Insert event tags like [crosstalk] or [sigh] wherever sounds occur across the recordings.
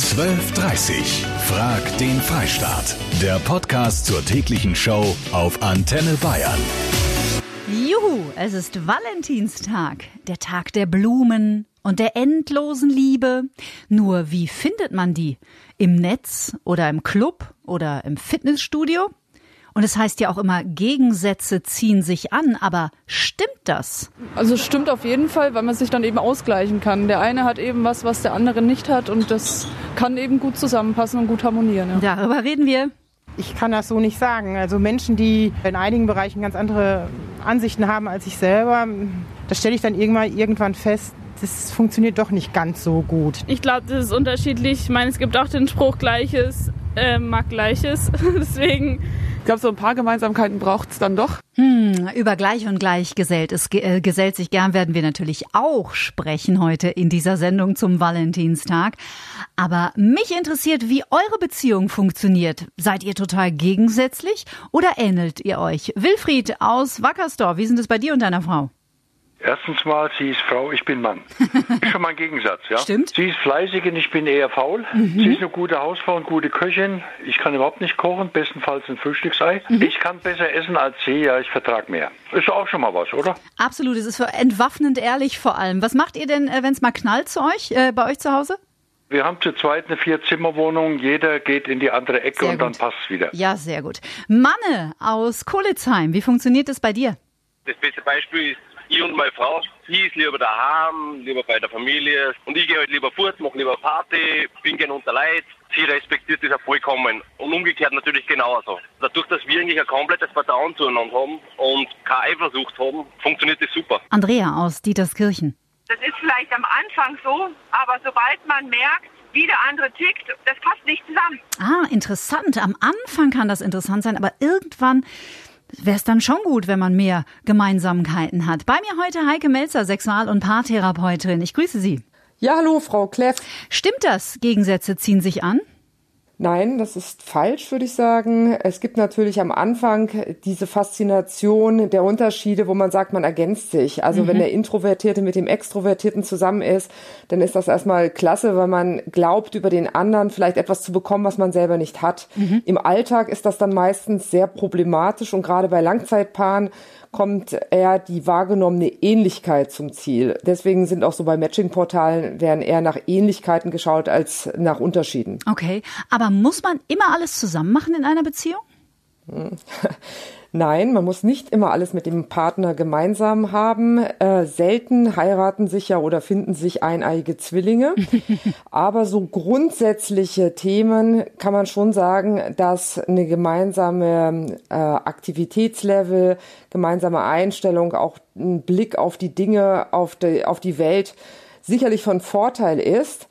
1230. Frag den Freistaat. Der Podcast zur täglichen Show auf Antenne Bayern. Juhu, es ist Valentinstag, der Tag der Blumen und der endlosen Liebe. Nur wie findet man die? Im Netz oder im Club oder im Fitnessstudio? Und es heißt ja auch immer, Gegensätze ziehen sich an, aber stimmt das? Also stimmt auf jeden Fall, weil man sich dann eben ausgleichen kann. Der eine hat eben was, was der andere nicht hat und das kann eben gut zusammenpassen und gut harmonieren. Ja. Darüber reden wir. Ich kann das so nicht sagen. Also Menschen, die in einigen Bereichen ganz andere Ansichten haben als ich selber, das stelle ich dann irgendwann, irgendwann fest, das funktioniert doch nicht ganz so gut. Ich glaube, das ist unterschiedlich. Ich meine, es gibt auch den Spruch Gleiches äh, mag Gleiches. [laughs] Deswegen glaube, so ein paar Gemeinsamkeiten braucht es dann doch. Hm, über Gleich und Gleich gesellt. Es äh, gesellt sich gern, werden wir natürlich auch sprechen heute in dieser Sendung zum Valentinstag. Aber mich interessiert, wie eure Beziehung funktioniert. Seid ihr total gegensätzlich oder ähnelt ihr euch? Wilfried aus Wackersdorf, wie sind es bei dir und deiner Frau? Erstens mal, sie ist Frau, ich bin Mann. [laughs] ist schon mal ein Gegensatz, ja. Stimmt. Sie ist fleißig und ich bin eher faul. Mhm. Sie ist eine gute Hausfrau und gute Köchin. Ich kann überhaupt nicht kochen, bestenfalls ein Frühstücksei. Mhm. Ich kann besser essen als sie, ja, ich vertrag mehr. Ist auch schon mal was, oder? Absolut, es ist entwaffnend ehrlich vor allem. Was macht ihr denn, äh, wenn es mal knallt zu euch, äh, bei euch zu Hause? Wir haben zu zweit eine Vier-Zimmer-Wohnung. Jeder geht in die andere Ecke sehr und gut. dann passt es wieder. Ja, sehr gut. Manne aus Kolitzheim, wie funktioniert das bei dir? Das beste Beispiel ist ich und meine Frau, sie ist lieber daheim, lieber bei der Familie und ich gehe halt lieber fort, mache lieber Party, bin gern unter Leid. Sie respektiert das auch vollkommen und umgekehrt natürlich genauso. Dadurch, dass wir eigentlich ein komplettes Vertrauen zueinander haben und keine Eifersucht haben, funktioniert das super. Andrea aus Dieterskirchen. Das ist vielleicht am Anfang so, aber sobald man merkt, wie der andere tickt, das passt nicht zusammen. Ah, interessant. Am Anfang kann das interessant sein, aber irgendwann wäre es dann schon gut, wenn man mehr Gemeinsamkeiten hat. Bei mir heute Heike Melzer, Sexual- und Paartherapeutin. Ich grüße Sie. Ja, hallo, Frau Kleff. Stimmt das? Gegensätze ziehen sich an? Nein, das ist falsch, würde ich sagen. Es gibt natürlich am Anfang diese Faszination der Unterschiede, wo man sagt, man ergänzt sich. Also mhm. wenn der Introvertierte mit dem Extrovertierten zusammen ist, dann ist das erstmal klasse, weil man glaubt, über den anderen vielleicht etwas zu bekommen, was man selber nicht hat. Mhm. Im Alltag ist das dann meistens sehr problematisch und gerade bei Langzeitpaaren kommt eher die wahrgenommene Ähnlichkeit zum Ziel. Deswegen sind auch so bei Matching-Portalen werden eher nach Ähnlichkeiten geschaut als nach Unterschieden. Okay, aber muss man immer alles zusammen machen in einer Beziehung? [laughs] Nein, man muss nicht immer alles mit dem Partner gemeinsam haben. Äh, selten heiraten sich ja oder finden sich eineiige Zwillinge. [laughs] Aber so grundsätzliche Themen kann man schon sagen, dass eine gemeinsame äh, Aktivitätslevel, gemeinsame Einstellung, auch ein Blick auf die Dinge, auf die, auf die Welt sicherlich von Vorteil ist.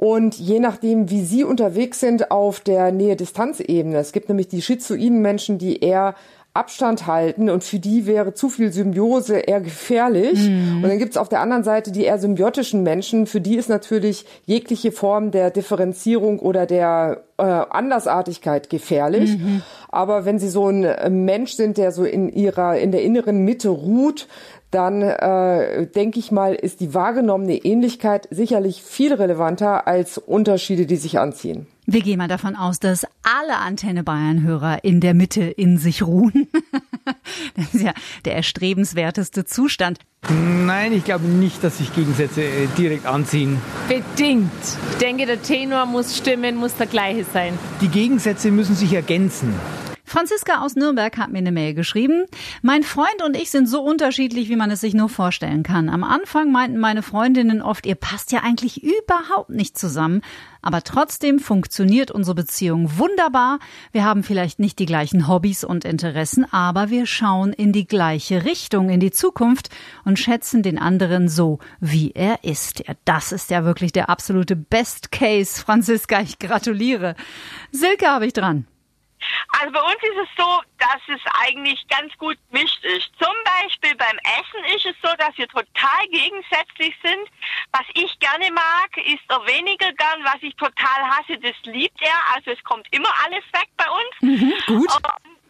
Und je nachdem, wie Sie unterwegs sind auf der Nähe-Distanz-Ebene, es gibt nämlich die schizoiden Menschen, die eher Abstand halten und für die wäre zu viel Symbiose eher gefährlich. Mhm. Und dann gibt es auf der anderen Seite die eher symbiotischen Menschen, für die ist natürlich jegliche Form der Differenzierung oder der äh, Andersartigkeit gefährlich. Mhm. Aber wenn sie so ein Mensch sind, der so in ihrer, in der inneren Mitte ruht, dann äh, denke ich mal, ist die wahrgenommene Ähnlichkeit sicherlich viel relevanter als Unterschiede, die sich anziehen. Wir gehen mal davon aus, dass alle Antenne Bayern Hörer in der Mitte in sich ruhen. [laughs] das ist ja der erstrebenswerteste Zustand. Nein, ich glaube nicht, dass sich Gegensätze äh, direkt anziehen. Bedingt. Ich denke, der Tenor muss stimmen, muss der gleiche sein. Die Gegensätze müssen sich ergänzen. Franziska aus Nürnberg hat mir eine Mail geschrieben. Mein Freund und ich sind so unterschiedlich, wie man es sich nur vorstellen kann. Am Anfang meinten meine Freundinnen oft, ihr passt ja eigentlich überhaupt nicht zusammen. Aber trotzdem funktioniert unsere Beziehung wunderbar. Wir haben vielleicht nicht die gleichen Hobbys und Interessen, aber wir schauen in die gleiche Richtung, in die Zukunft und schätzen den anderen so, wie er ist. Ja, das ist ja wirklich der absolute Best Case, Franziska. Ich gratuliere. Silke habe ich dran. Also bei uns ist es so, dass es eigentlich ganz gut mischt ist. Zum Beispiel beim Essen ist es so, dass wir total gegensätzlich sind. Was ich gerne mag, ist er weniger gern. Was ich total hasse, das liebt er. Also es kommt immer alles weg bei uns. Mhm, gut.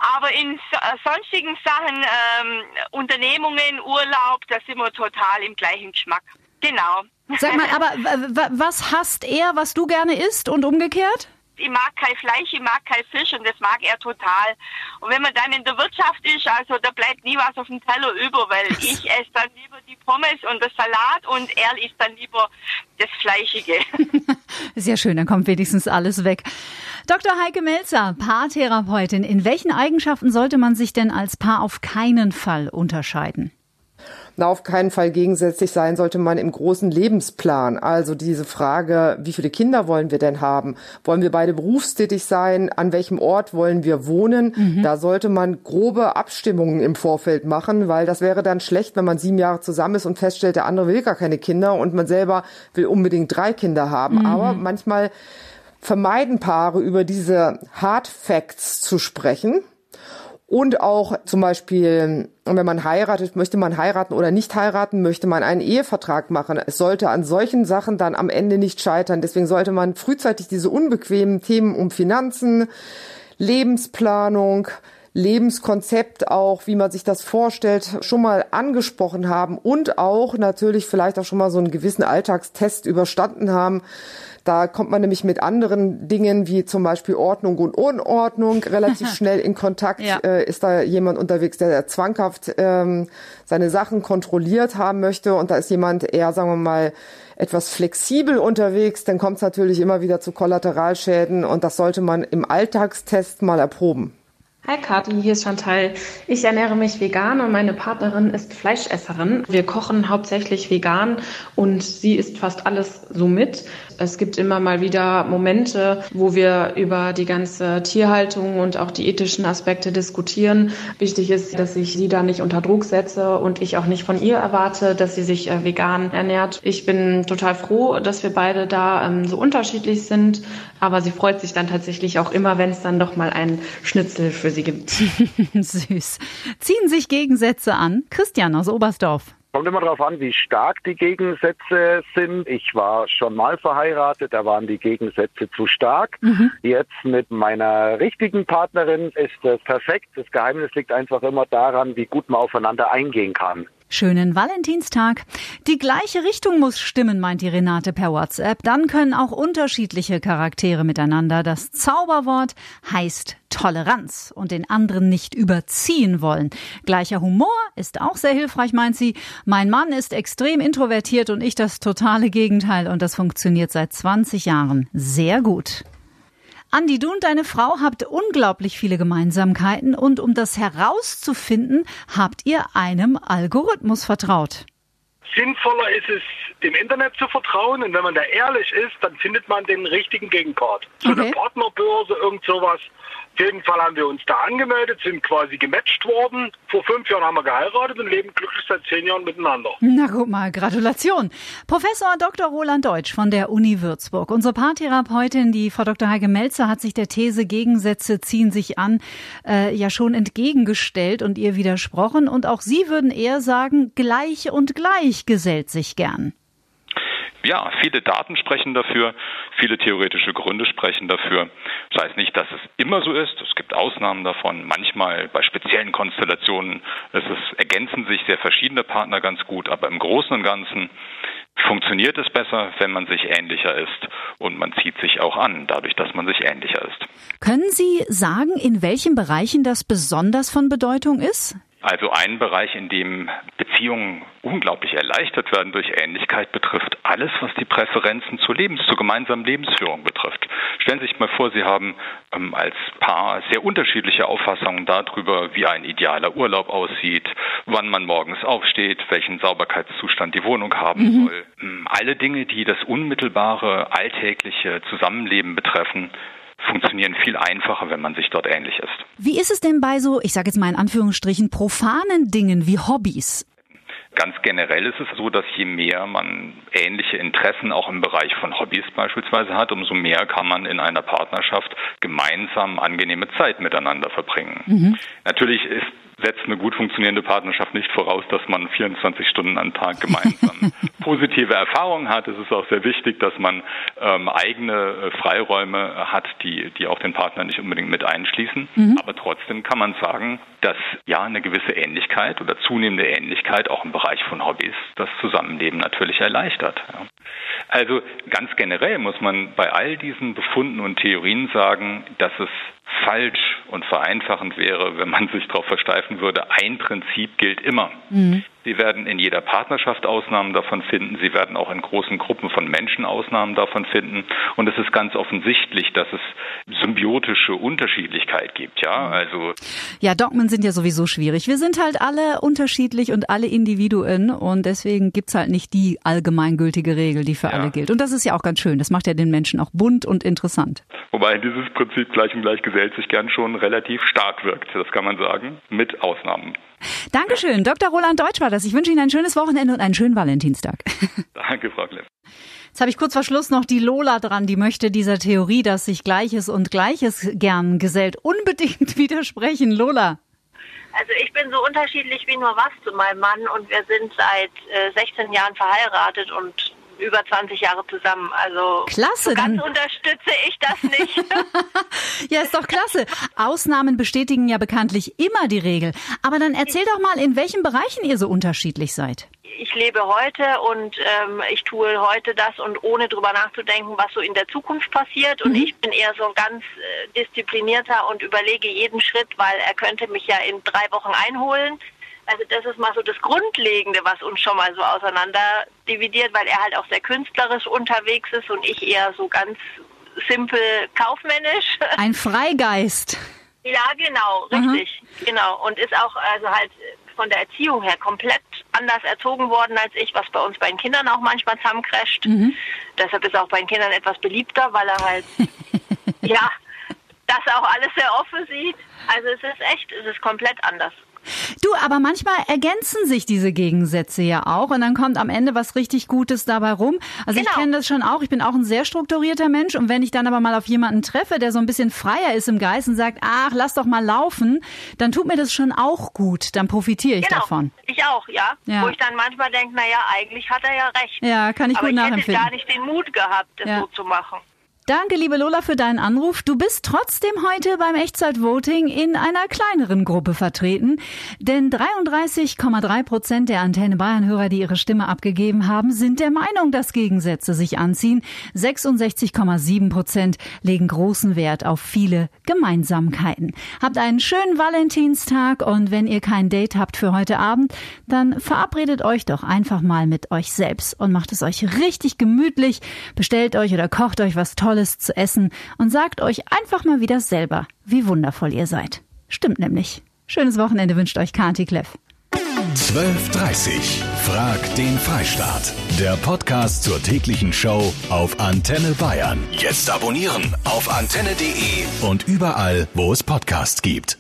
Aber in äh, sonstigen Sachen, ähm, Unternehmungen, Urlaub, da sind wir total im gleichen Geschmack. Genau. Sag mal, [laughs] aber was hasst er, was du gerne isst und umgekehrt? Ich mag kein Fleisch, ich mag kein Fisch und das mag er total. Und wenn man dann in der Wirtschaft ist, also da bleibt nie was auf dem Teller über, weil [laughs] ich esse dann lieber die Pommes und das Salat und er isst dann lieber das Fleischige. [laughs] Sehr schön, dann kommt wenigstens alles weg. Dr. Heike Melzer, Paartherapeutin. In welchen Eigenschaften sollte man sich denn als Paar auf keinen Fall unterscheiden? Na, auf keinen Fall gegensätzlich sein sollte man im großen Lebensplan. Also diese Frage, wie viele Kinder wollen wir denn haben? Wollen wir beide berufstätig sein? An welchem Ort wollen wir wohnen? Mhm. Da sollte man grobe Abstimmungen im Vorfeld machen, weil das wäre dann schlecht, wenn man sieben Jahre zusammen ist und feststellt, der andere will gar keine Kinder und man selber will unbedingt drei Kinder haben. Mhm. Aber manchmal vermeiden Paare über diese Hard Facts zu sprechen und auch zum Beispiel, wenn man heiratet, möchte man heiraten oder nicht heiraten, möchte man einen Ehevertrag machen. Es sollte an solchen Sachen dann am Ende nicht scheitern. Deswegen sollte man frühzeitig diese unbequemen Themen um Finanzen, Lebensplanung, Lebenskonzept auch, wie man sich das vorstellt, schon mal angesprochen haben und auch natürlich vielleicht auch schon mal so einen gewissen Alltagstest überstanden haben, da kommt man nämlich mit anderen Dingen wie zum Beispiel Ordnung und Unordnung relativ [laughs] schnell in Kontakt. Ja. Äh, ist da jemand unterwegs, der zwanghaft ähm, seine Sachen kontrolliert haben möchte und da ist jemand eher, sagen wir mal, etwas flexibel unterwegs, dann kommt es natürlich immer wieder zu Kollateralschäden und das sollte man im Alltagstest mal erproben. Hi Kathi, hier ist Chantal. Ich ernähre mich vegan und meine Partnerin ist Fleischesserin. Wir kochen hauptsächlich vegan und sie isst fast alles so mit. Es gibt immer mal wieder Momente, wo wir über die ganze Tierhaltung und auch die ethischen Aspekte diskutieren. Wichtig ist, dass ich sie da nicht unter Druck setze und ich auch nicht von ihr erwarte, dass sie sich äh, vegan ernährt. Ich bin total froh, dass wir beide da ähm, so unterschiedlich sind, aber sie freut sich dann tatsächlich auch immer, wenn es dann doch mal einen Schnitzel für sie gibt. [laughs] Süß. Ziehen sich Gegensätze an. Christian aus Oberstdorf. Kommt immer darauf an, wie stark die Gegensätze sind. Ich war schon mal verheiratet, da waren die Gegensätze zu stark. Mhm. Jetzt mit meiner richtigen Partnerin ist das perfekt. Das Geheimnis liegt einfach immer daran, wie gut man aufeinander eingehen kann. Schönen Valentinstag. Die gleiche Richtung muss stimmen, meint die Renate per WhatsApp. Dann können auch unterschiedliche Charaktere miteinander. Das Zauberwort heißt Toleranz und den anderen nicht überziehen wollen. Gleicher Humor ist auch sehr hilfreich, meint sie. Mein Mann ist extrem introvertiert und ich das totale Gegenteil und das funktioniert seit 20 Jahren sehr gut. Andi, du und deine Frau habt unglaublich viele Gemeinsamkeiten und um das herauszufinden, habt ihr einem Algorithmus vertraut. Sinnvoller ist es, dem Internet zu vertrauen und wenn man da ehrlich ist, dann findet man den richtigen Gegenpart. So okay. eine Partnerbörse, irgend sowas, jeden Fall haben wir uns da angemeldet, sind quasi gematcht worden. Vor fünf Jahren haben wir geheiratet und leben glücklich seit zehn Jahren miteinander. Na guck mal, Gratulation. Professor Dr. Roland Deutsch von der Uni Würzburg. Unsere Paartherapeutin, die Frau Dr. Heike Melzer, hat sich der These Gegensätze ziehen sich an äh, ja schon entgegengestellt und ihr widersprochen. Und auch Sie würden eher sagen, gleich und gleich gesellt sich gern ja, viele Daten sprechen dafür, viele theoretische Gründe sprechen dafür. Das heißt nicht, dass es immer so ist. Es gibt Ausnahmen davon. Manchmal bei speziellen Konstellationen ist, ergänzen sich sehr verschiedene Partner ganz gut, aber im Großen und Ganzen funktioniert es besser, wenn man sich ähnlicher ist und man zieht sich auch an, dadurch, dass man sich ähnlicher ist. Können Sie sagen, in welchen Bereichen das besonders von Bedeutung ist? Also ein Bereich, in dem Beziehungen unglaublich erleichtert werden durch Ähnlichkeit, betrifft alles, was die Präferenzen zur Lebens, zur gemeinsamen Lebensführung betrifft. Stellen Sie sich mal vor, Sie haben ähm, als Paar sehr unterschiedliche Auffassungen darüber, wie ein idealer Urlaub aussieht, wann man morgens aufsteht, welchen Sauberkeitszustand die Wohnung haben mhm. soll. Ähm, alle Dinge, die das unmittelbare, alltägliche Zusammenleben betreffen, funktionieren viel einfacher, wenn man sich dort ähnlich ist. Wie ist es denn bei so, ich sage jetzt mal in Anführungsstrichen, profanen Dingen wie Hobbys? Ganz generell ist es so, dass je mehr man ähnliche Interessen auch im Bereich von Hobbys beispielsweise hat, umso mehr kann man in einer Partnerschaft gemeinsam angenehme Zeit miteinander verbringen. Mhm. Natürlich ist setzt eine gut funktionierende Partnerschaft nicht voraus, dass man 24 Stunden am Tag gemeinsam [laughs] positive Erfahrungen hat. Es ist auch sehr wichtig, dass man ähm, eigene äh, Freiräume hat, die, die auch den Partner nicht unbedingt mit einschließen. Mhm. Aber trotzdem kann man sagen, dass ja eine gewisse Ähnlichkeit oder zunehmende Ähnlichkeit auch im Bereich von Hobbys das Zusammenleben natürlich erleichtert. Ja. Also ganz generell muss man bei all diesen Befunden und Theorien sagen, dass es falsch und vereinfachend wäre, wenn man sich darauf versteifen würde, ein Prinzip gilt immer. Mhm. Sie werden in jeder Partnerschaft Ausnahmen davon finden. Sie werden auch in großen Gruppen von Menschen Ausnahmen davon finden. Und es ist ganz offensichtlich, dass es symbiotische Unterschiedlichkeit gibt. Ja, also. Ja, Dogmen sind ja sowieso schwierig. Wir sind halt alle unterschiedlich und alle Individuen. Und deswegen gibt's halt nicht die allgemeingültige Regel, die für ja. alle gilt. Und das ist ja auch ganz schön. Das macht ja den Menschen auch bunt und interessant. Wobei dieses Prinzip gleich und gleich gesellt sich gern schon relativ stark wirkt. Das kann man sagen. Mit Ausnahmen. Dankeschön. Dr. Roland Deutsch war das. Ich wünsche Ihnen ein schönes Wochenende und einen schönen Valentinstag. Danke, Frau Kleff. Jetzt habe ich kurz vor Schluss noch die Lola dran, die möchte dieser Theorie, dass sich Gleiches und Gleiches gern gesellt, unbedingt [laughs] widersprechen. Lola. Also ich bin so unterschiedlich wie nur was zu meinem Mann und wir sind seit äh, 16 Jahren verheiratet und über 20 Jahre zusammen. Also klasse, so ganz dann. unterstütze ich das nicht. [laughs] [laughs] ja, ist doch klasse. Ausnahmen bestätigen ja bekanntlich immer die Regel. Aber dann erzähl doch mal, in welchen Bereichen ihr so unterschiedlich seid. Ich lebe heute und ähm, ich tue heute das und ohne drüber nachzudenken, was so in der Zukunft passiert. Und mhm. ich bin eher so ganz äh, disziplinierter und überlege jeden Schritt, weil er könnte mich ja in drei Wochen einholen. Also das ist mal so das Grundlegende, was uns schon mal so auseinander dividiert, weil er halt auch sehr künstlerisch unterwegs ist und ich eher so ganz simpel kaufmännisch. [laughs] Ein Freigeist. Ja, genau, richtig, mhm. genau. Und ist auch also halt von der Erziehung her komplett anders erzogen worden als ich, was bei uns bei den Kindern auch manchmal zusammencrasht. Mhm. Deshalb ist er auch bei den Kindern etwas beliebter, weil er halt, [laughs] ja, das auch alles sehr offen sieht. Also es ist echt, es ist komplett anders. Du, aber manchmal ergänzen sich diese Gegensätze ja auch und dann kommt am Ende was richtig Gutes dabei rum. Also genau. ich kenne das schon auch. Ich bin auch ein sehr strukturierter Mensch und wenn ich dann aber mal auf jemanden treffe, der so ein bisschen freier ist im Geist und sagt, ach, lass doch mal laufen, dann tut mir das schon auch gut. Dann profitiere ich genau. davon. Ich auch, ja. ja. Wo ich dann manchmal denke, naja, eigentlich hat er ja recht. Ja, kann ich aber gut nachempfinden. Aber ich hätte gar nicht den Mut gehabt, das ja. so zu machen. Danke, liebe Lola, für deinen Anruf. Du bist trotzdem heute beim Echtzeit-Voting in einer kleineren Gruppe vertreten, denn 33,3 Prozent der Antenne Bayern-Hörer, die ihre Stimme abgegeben haben, sind der Meinung, dass Gegensätze sich anziehen. 66,7 Prozent legen großen Wert auf viele Gemeinsamkeiten. Habt einen schönen Valentinstag und wenn ihr kein Date habt für heute Abend, dann verabredet euch doch einfach mal mit euch selbst und macht es euch richtig gemütlich. Bestellt euch oder kocht euch was Tolles Tolles zu essen und sagt euch einfach mal wieder selber, wie wundervoll ihr seid. Stimmt nämlich. Schönes Wochenende wünscht euch Kati Kleff. 12.30 Frag den Freistaat. Der Podcast zur täglichen Show auf Antenne Bayern. Jetzt abonnieren auf antenne.de und überall, wo es Podcasts gibt.